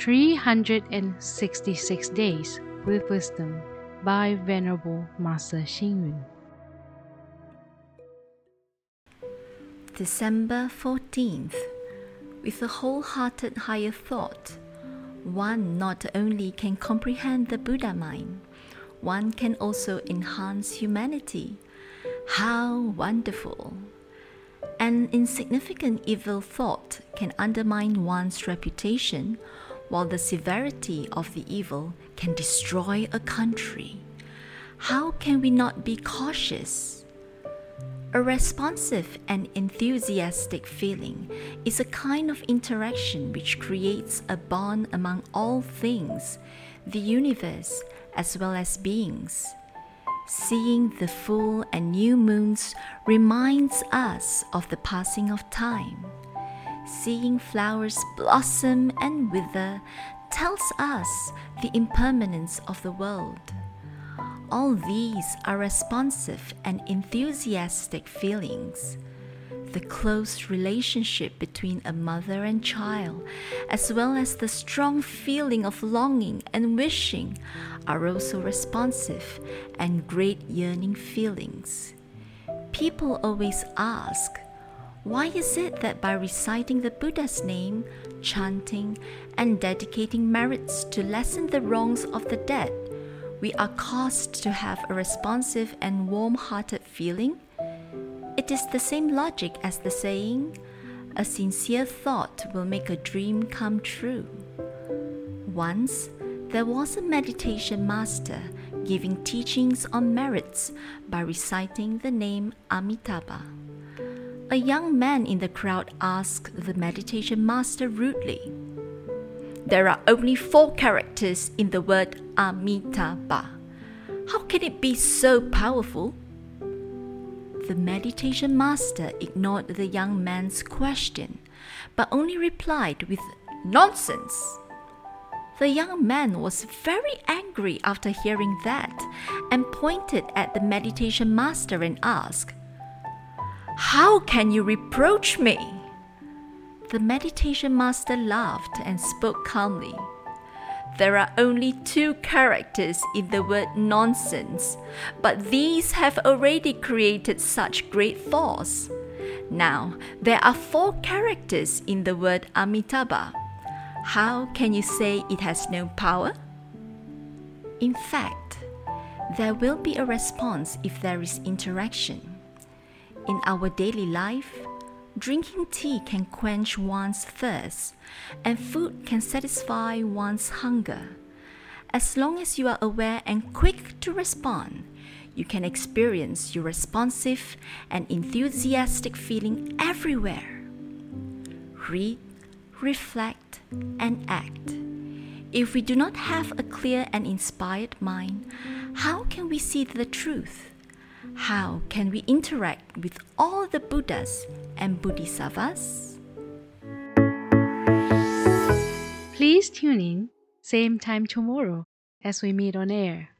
366 Days with Wisdom by Venerable Master Xing Yun. December 14th. With a wholehearted higher thought, one not only can comprehend the Buddha mind, one can also enhance humanity. How wonderful! An insignificant evil thought can undermine one's reputation, while the severity of the evil can destroy a country. How can we not be cautious? A responsive and enthusiastic feeling is a kind of interaction which creates a bond among all things, the universe, as well as beings. Seeing the full and new moons reminds us of the passing of time. Seeing flowers blossom and wither tells us the impermanence of the world. All these are responsive and enthusiastic feelings the close relationship between a mother and child, as well as the strong feeling of longing and wishing, are also responsive and great yearning feelings. People always ask, why is it that by reciting the Buddha's name, chanting, and dedicating merits to lessen the wrongs of the dead, we are caused to have a responsive and warm hearted feeling? It is the same logic as the saying, a sincere thought will make a dream come true. Once, there was a meditation master giving teachings on merits by reciting the name Amitabha. A young man in the crowd asked the meditation master rudely, There are only four characters in the word Amitabha. How can it be so powerful? The meditation master ignored the young man's question, but only replied with Nonsense! The young man was very angry after hearing that and pointed at the meditation master and asked, How can you reproach me? The meditation master laughed and spoke calmly. There are only two characters in the word nonsense, but these have already created such great force. Now, there are four characters in the word Amitabha. How can you say it has no power? In fact, there will be a response if there is interaction. In our daily life, Drinking tea can quench one's thirst, and food can satisfy one's hunger. As long as you are aware and quick to respond, you can experience your responsive and enthusiastic feeling everywhere. Read, reflect, and act. If we do not have a clear and inspired mind, how can we see the truth? How can we interact with all the Buddhas and Bodhisattvas? Please tune in, same time tomorrow as we meet on air.